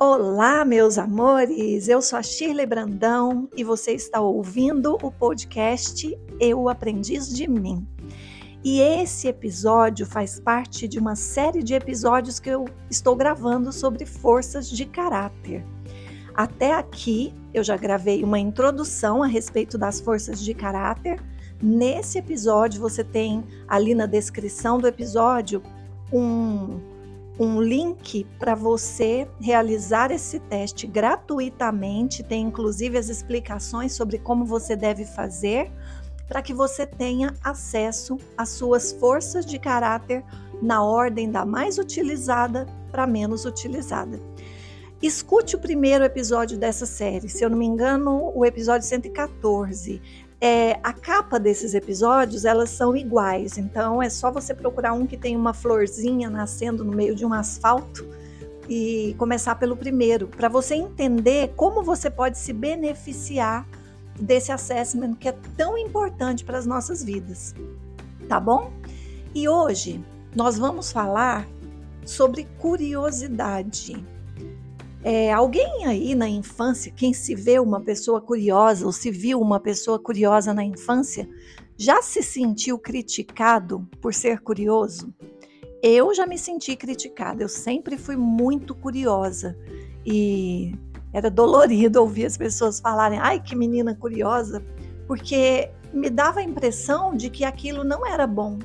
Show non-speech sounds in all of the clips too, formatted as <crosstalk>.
Olá, meus amores! Eu sou a Shirley Brandão e você está ouvindo o podcast Eu Aprendiz de Mim. E esse episódio faz parte de uma série de episódios que eu estou gravando sobre forças de caráter. Até aqui eu já gravei uma introdução a respeito das forças de caráter. Nesse episódio você tem ali na descrição do episódio um um link para você realizar esse teste gratuitamente. Tem inclusive as explicações sobre como você deve fazer para que você tenha acesso às suas forças de caráter na ordem da mais utilizada para menos utilizada. Escute o primeiro episódio dessa série, se eu não me engano, o episódio 114. É, a capa desses episódios elas são iguais, então é só você procurar um que tem uma florzinha nascendo no meio de um asfalto e começar pelo primeiro, para você entender como você pode se beneficiar desse assessment que é tão importante para as nossas vidas, tá bom? E hoje nós vamos falar sobre curiosidade. É, alguém aí na infância, quem se vê uma pessoa curiosa ou se viu uma pessoa curiosa na infância, já se sentiu criticado por ser curioso? Eu já me senti criticada, eu sempre fui muito curiosa e era dolorido <laughs> ouvir as pessoas falarem: ai, que menina curiosa, porque me dava a impressão de que aquilo não era bom.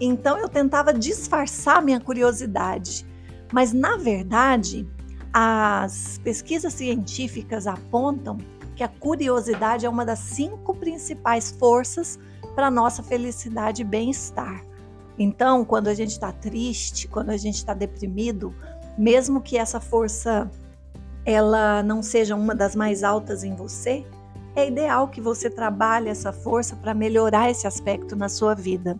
Então eu tentava disfarçar minha curiosidade, mas na verdade as pesquisas científicas apontam que a curiosidade é uma das cinco principais forças para nossa felicidade e bem-estar. Então, quando a gente está triste, quando a gente está deprimido, mesmo que essa força ela não seja uma das mais altas em você, é ideal que você trabalhe essa força para melhorar esse aspecto na sua vida.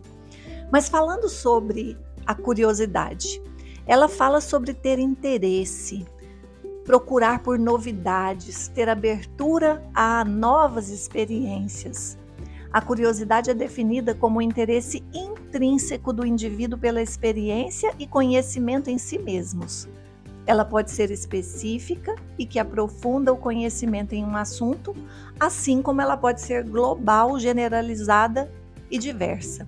Mas falando sobre a curiosidade, ela fala sobre ter interesse, procurar por novidades, ter abertura a novas experiências. A curiosidade é definida como o interesse intrínseco do indivíduo pela experiência e conhecimento em si mesmos. Ela pode ser específica e que aprofunda o conhecimento em um assunto, assim como ela pode ser global, generalizada e diversa.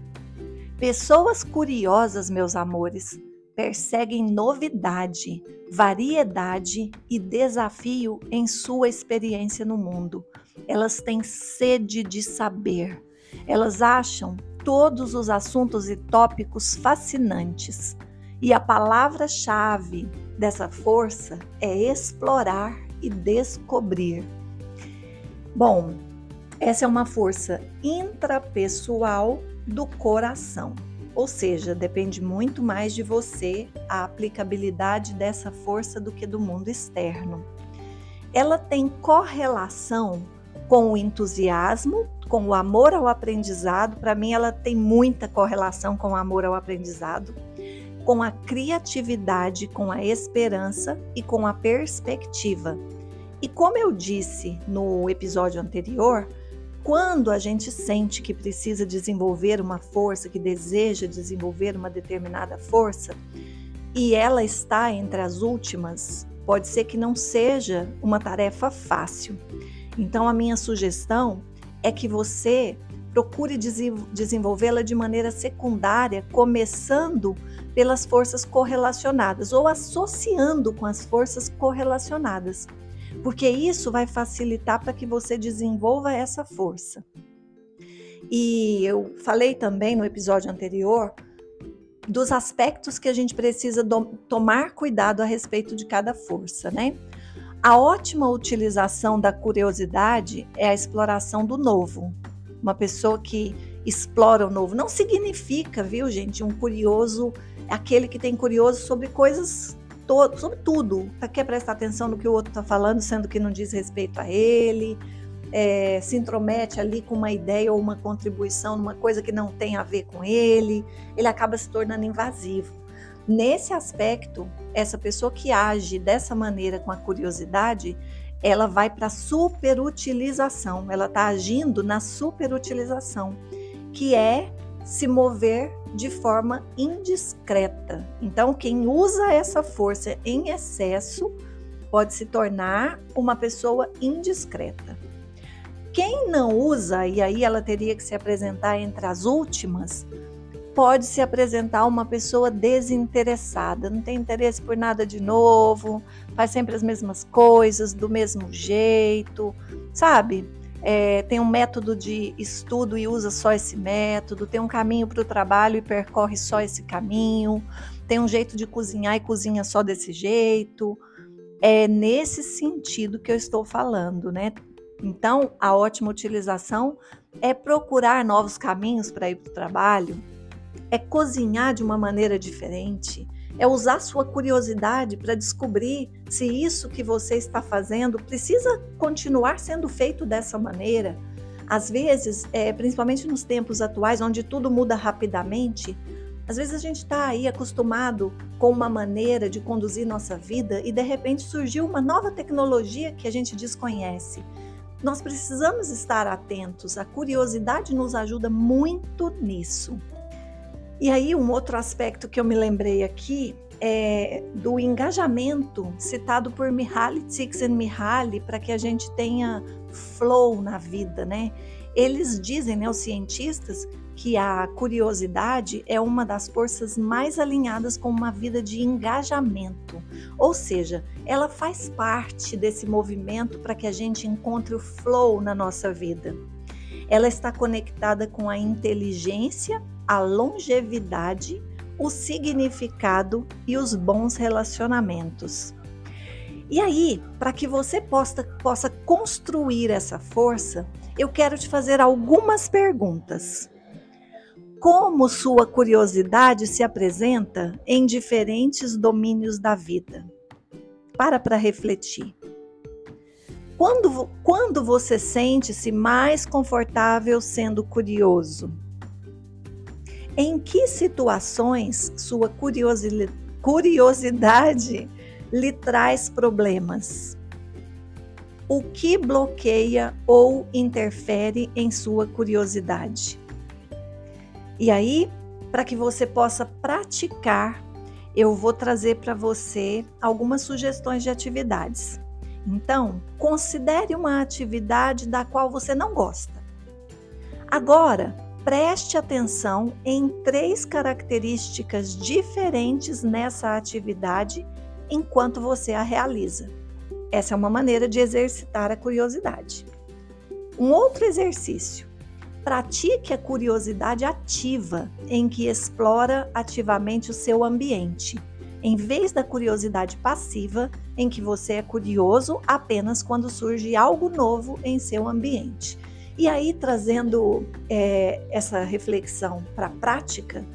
Pessoas curiosas, meus amores, perseguem novidade, variedade e desafio em sua experiência no mundo. Elas têm sede de saber. Elas acham todos os assuntos e tópicos fascinantes. E a palavra-chave dessa força é explorar e descobrir. Bom, essa é uma força intrapessoal do coração. Ou seja, depende muito mais de você a aplicabilidade dessa força do que do mundo externo. Ela tem correlação com o entusiasmo, com o amor ao aprendizado. Para mim, ela tem muita correlação com o amor ao aprendizado, com a criatividade, com a esperança e com a perspectiva. E como eu disse no episódio anterior, quando a gente sente que precisa desenvolver uma força, que deseja desenvolver uma determinada força, e ela está entre as últimas, pode ser que não seja uma tarefa fácil. Então, a minha sugestão é que você procure desenvolvê-la de maneira secundária, começando pelas forças correlacionadas ou associando com as forças correlacionadas porque isso vai facilitar para que você desenvolva essa força. E eu falei também no episódio anterior dos aspectos que a gente precisa tomar cuidado a respeito de cada força, né? A ótima utilização da curiosidade é a exploração do novo. Uma pessoa que explora o novo não significa, viu, gente, um curioso, aquele que tem curioso sobre coisas todo, sobre tudo. Tá, quer prestar atenção no que o outro está falando, sendo que não diz respeito a ele, é, se intromete ali com uma ideia ou uma contribuição numa coisa que não tem a ver com ele, ele acaba se tornando invasivo. Nesse aspecto, essa pessoa que age dessa maneira com a curiosidade, ela vai para superutilização, ela está agindo na superutilização, que é se mover de forma indiscreta. Então, quem usa essa força em excesso pode se tornar uma pessoa indiscreta. Quem não usa, e aí ela teria que se apresentar entre as últimas, pode se apresentar uma pessoa desinteressada, não tem interesse por nada de novo, faz sempre as mesmas coisas, do mesmo jeito, sabe? É, tem um método de estudo e usa só esse método, tem um caminho para o trabalho e percorre só esse caminho, tem um jeito de cozinhar e cozinha só desse jeito. É nesse sentido que eu estou falando, né? Então, a ótima utilização é procurar novos caminhos para ir para o trabalho, é cozinhar de uma maneira diferente, é usar sua curiosidade para descobrir se isso que você está fazendo precisa continuar sendo feito dessa maneira. Às vezes, é, principalmente nos tempos atuais, onde tudo muda rapidamente, às vezes a gente está aí acostumado com uma maneira de conduzir nossa vida e de repente surgiu uma nova tecnologia que a gente desconhece. Nós precisamos estar atentos, a curiosidade nos ajuda muito nisso. E aí, um outro aspecto que eu me lembrei aqui é do engajamento citado por Mihaly Csikszentmihalyi para que a gente tenha flow na vida, né? Eles dizem, né, os cientistas, que a curiosidade é uma das forças mais alinhadas com uma vida de engajamento. Ou seja, ela faz parte desse movimento para que a gente encontre o flow na nossa vida. Ela está conectada com a inteligência a longevidade, o significado e os bons relacionamentos. E aí, para que você possa, possa construir essa força, eu quero te fazer algumas perguntas. Como sua curiosidade se apresenta em diferentes domínios da vida? Para para refletir. Quando, quando você sente-se mais confortável sendo curioso? Em que situações sua curiosidade lhe traz problemas? O que bloqueia ou interfere em sua curiosidade? E aí, para que você possa praticar, eu vou trazer para você algumas sugestões de atividades. Então, considere uma atividade da qual você não gosta. Agora, preste atenção em três características diferentes nessa atividade enquanto você a realiza. Essa é uma maneira de exercitar a curiosidade. Um outro exercício. Pratique a curiosidade ativa, em que explora ativamente o seu ambiente, em vez da curiosidade passiva, em que você é curioso apenas quando surge algo novo em seu ambiente. E aí, trazendo é, essa reflexão para a prática,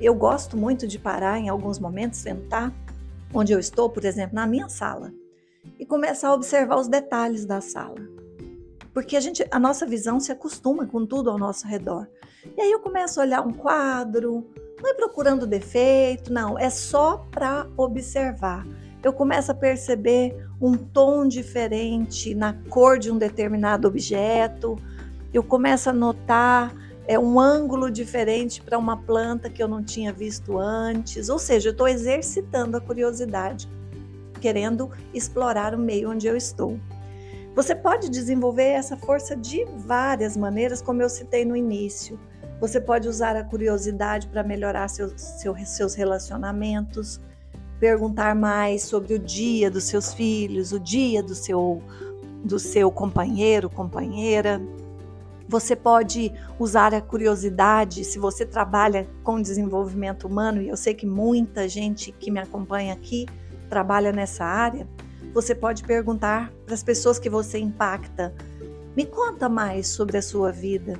eu gosto muito de parar em alguns momentos, sentar onde eu estou, por exemplo, na minha sala, e começar a observar os detalhes da sala. Porque a, gente, a nossa visão se acostuma com tudo ao nosso redor. E aí eu começo a olhar um quadro, não é procurando defeito, não, é só para observar. Eu começo a perceber um tom diferente na cor de um determinado objeto, eu começo a notar é, um ângulo diferente para uma planta que eu não tinha visto antes, ou seja, eu estou exercitando a curiosidade, querendo explorar o meio onde eu estou. Você pode desenvolver essa força de várias maneiras, como eu citei no início. Você pode usar a curiosidade para melhorar seus, seus relacionamentos, perguntar mais sobre o dia dos seus filhos, o dia do seu do seu companheiro, companheira. Você pode usar a curiosidade se você trabalha com desenvolvimento humano, e eu sei que muita gente que me acompanha aqui trabalha nessa área. Você pode perguntar para as pessoas que você impacta: me conta mais sobre a sua vida.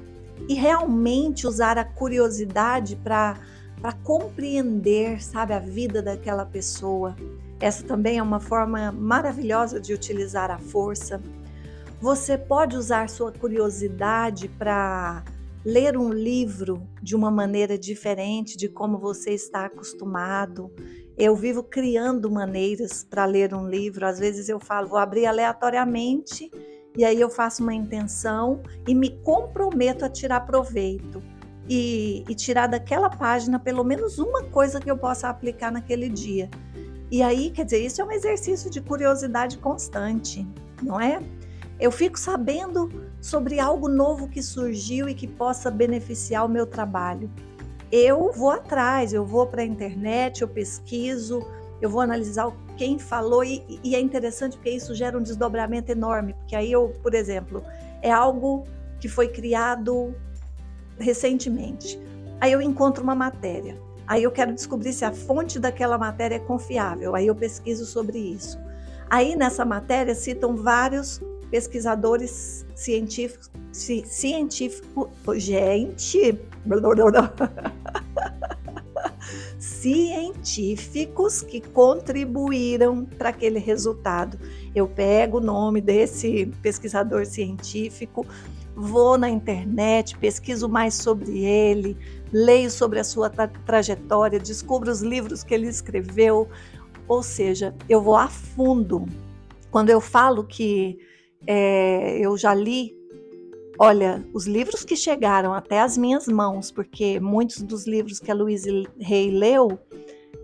E realmente usar a curiosidade para para compreender, sabe, a vida daquela pessoa. Essa também é uma forma maravilhosa de utilizar a força. Você pode usar sua curiosidade para ler um livro de uma maneira diferente de como você está acostumado. Eu vivo criando maneiras para ler um livro. Às vezes eu falo, vou abrir aleatoriamente e aí eu faço uma intenção e me comprometo a tirar proveito e, e tirar daquela página pelo menos uma coisa que eu possa aplicar naquele dia. E aí, quer dizer, isso é um exercício de curiosidade constante, não é? Eu fico sabendo sobre algo novo que surgiu e que possa beneficiar o meu trabalho. Eu vou atrás, eu vou para a internet, eu pesquiso, eu vou analisar quem falou e, e, é interessante porque isso gera um desdobramento enorme, porque aí eu, por exemplo, é algo que foi criado recentemente. Aí eu encontro uma matéria. Aí eu quero descobrir se a fonte daquela matéria é confiável. Aí eu pesquiso sobre isso. Aí nessa matéria citam vários pesquisadores científicos, ci, científico, gente, <laughs> científicos que contribuíram para aquele resultado. Eu pego o nome desse pesquisador científico, vou na internet, pesquiso mais sobre ele, leio sobre a sua tra trajetória, descubro os livros que ele escreveu, ou seja, eu vou a fundo. Quando eu falo que é, eu já li, olha, os livros que chegaram até as minhas mãos, porque muitos dos livros que a Luísa Rey leu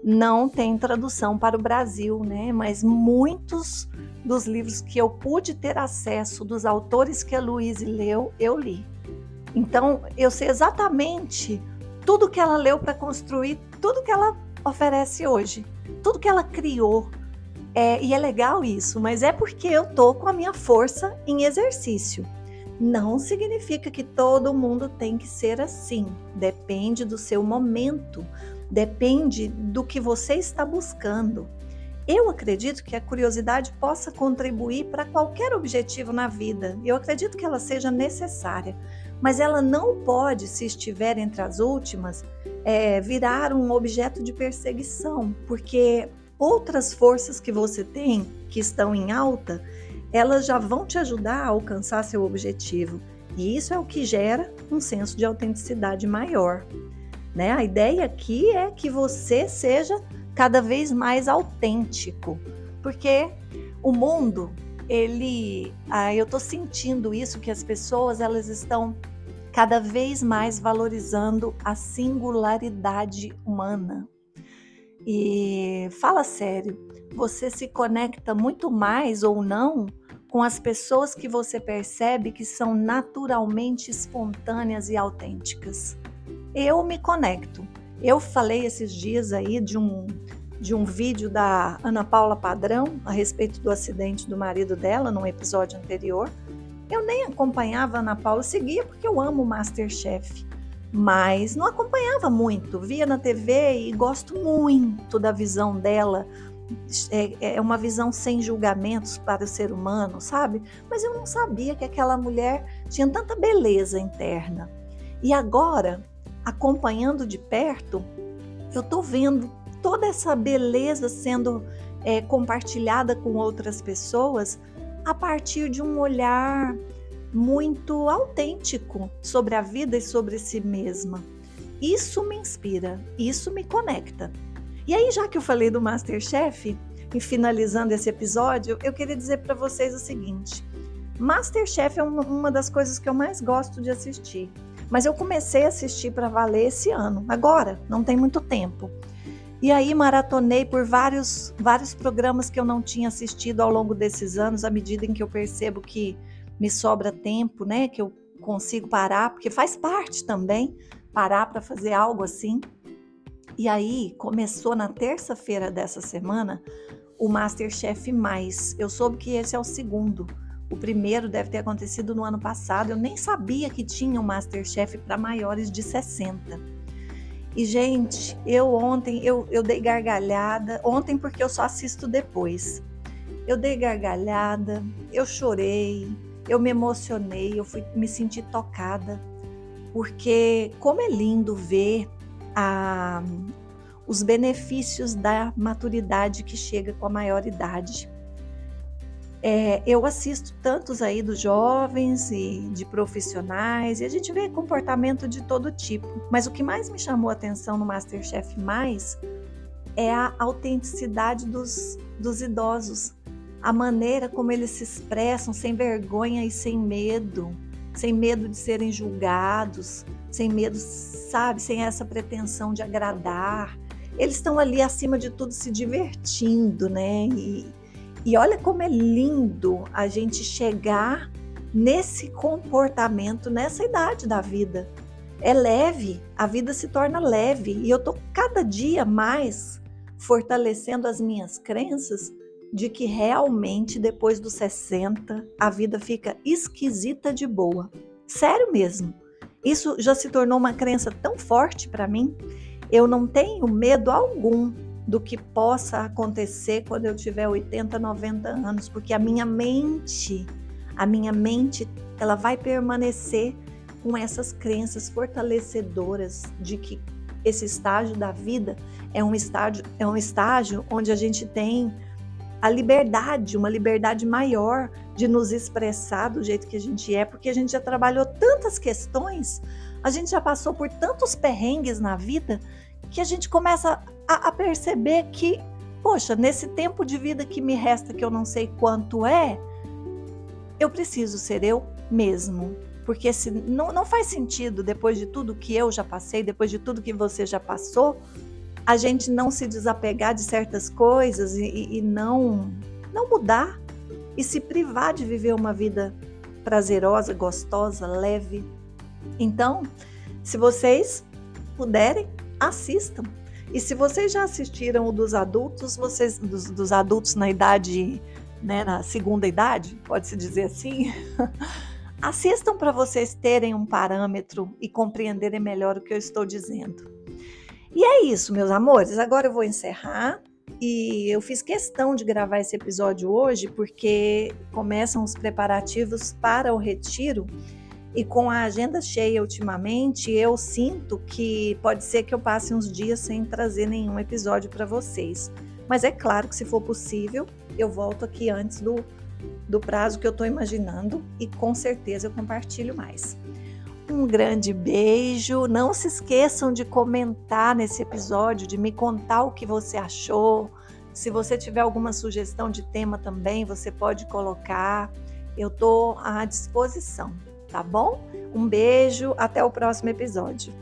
não têm tradução para o Brasil, né? Mas muitos dos livros que eu pude ter acesso, dos autores que a Luíse leu, eu li. Então, eu sei exatamente tudo que ela leu para construir tudo que ela oferece hoje, tudo que ela criou. É, e é legal isso, mas é porque eu tô com a minha força em exercício. Não significa que todo mundo tem que ser assim. Depende do seu momento, depende do que você está buscando. Eu acredito que a curiosidade possa contribuir para qualquer objetivo na vida. Eu acredito que ela seja necessária, mas ela não pode, se estiver entre as últimas, é, virar um objeto de perseguição, porque outras forças que você tem, que estão em alta, elas já vão te ajudar a alcançar seu objetivo. E isso é o que gera um senso de autenticidade maior. Né? A ideia aqui é que você seja cada vez mais autêntico, porque o mundo, ele, ah, eu estou sentindo isso que as pessoas elas estão cada vez mais valorizando a singularidade humana. E fala sério, você se conecta muito mais ou não com as pessoas que você percebe que são naturalmente espontâneas e autênticas. Eu me conecto. Eu falei esses dias aí de um de um vídeo da Ana Paula Padrão a respeito do acidente do marido dela num episódio anterior. Eu nem acompanhava a Ana Paula, seguia porque eu amo o Masterchef, mas não acompanhava muito. Via na TV e gosto muito da visão dela. É, é uma visão sem julgamentos para o ser humano, sabe? Mas eu não sabia que aquela mulher tinha tanta beleza interna. E agora, acompanhando de perto, eu tô vendo toda essa beleza sendo é, compartilhada com outras pessoas a partir de um olhar muito autêntico sobre a vida e sobre si mesma. Isso me inspira, isso me conecta. E aí, já que eu falei do Masterchef, e finalizando esse episódio, eu queria dizer para vocês o seguinte: Masterchef é uma das coisas que eu mais gosto de assistir. Mas eu comecei a assistir para valer esse ano, agora, não tem muito tempo. E aí maratonei por vários, vários programas que eu não tinha assistido ao longo desses anos, à medida em que eu percebo que me sobra tempo, né? Que eu consigo parar, porque faz parte também parar para fazer algo assim. E aí começou na terça-feira dessa semana o Masterchef Mais. Eu soube que esse é o segundo. O primeiro deve ter acontecido no ano passado. Eu nem sabia que tinha um Masterchef para maiores de 60. E, gente, eu ontem eu, eu dei gargalhada. Ontem, porque eu só assisto depois. Eu dei gargalhada, eu chorei, eu me emocionei, eu fui me sentir tocada. Porque como é lindo ver a, os benefícios da maturidade que chega com a maior idade. É, eu assisto tantos aí dos jovens e de profissionais e a gente vê comportamento de todo tipo. Mas o que mais me chamou a atenção no Masterchef Mais é a autenticidade dos, dos idosos, a maneira como eles se expressam sem vergonha e sem medo, sem medo de serem julgados, sem medo, sabe, sem essa pretensão de agradar. eles estão ali acima de tudo se divertindo, né? E, e olha como é lindo a gente chegar nesse comportamento nessa idade da vida. É leve, a vida se torna leve e eu tô cada dia mais fortalecendo as minhas crenças de que realmente depois dos 60 a vida fica esquisita de boa. Sério mesmo. Isso já se tornou uma crença tão forte para mim. Eu não tenho medo algum do que possa acontecer quando eu tiver 80, 90 anos, porque a minha mente, a minha mente, ela vai permanecer com essas crenças fortalecedoras de que esse estágio da vida é um estágio, é um estágio onde a gente tem a liberdade, uma liberdade maior de nos expressar do jeito que a gente é, porque a gente já trabalhou tantas questões, a gente já passou por tantos perrengues na vida que a gente começa a, a perceber que, poxa, nesse tempo de vida que me resta, que eu não sei quanto é, eu preciso ser eu mesmo. Porque se, não, não faz sentido, depois de tudo que eu já passei, depois de tudo que você já passou, a gente não se desapegar de certas coisas e, e não, não mudar e se privar de viver uma vida prazerosa, gostosa, leve. Então, se vocês puderem, assistam. E se vocês já assistiram o dos adultos, vocês dos, dos adultos na idade, né, na segunda idade, pode-se dizer assim, <laughs> assistam para vocês terem um parâmetro e compreenderem melhor o que eu estou dizendo. E é isso, meus amores. Agora eu vou encerrar. E eu fiz questão de gravar esse episódio hoje porque começam os preparativos para o retiro e com a agenda cheia ultimamente, eu sinto que pode ser que eu passe uns dias sem trazer nenhum episódio para vocês. Mas é claro que se for possível, eu volto aqui antes do, do prazo que eu estou imaginando e com certeza eu compartilho mais. Um grande beijo. Não se esqueçam de comentar nesse episódio, de me contar o que você achou. Se você tiver alguma sugestão de tema também, você pode colocar. Eu estou à disposição tá bom? Um beijo, até o próximo episódio.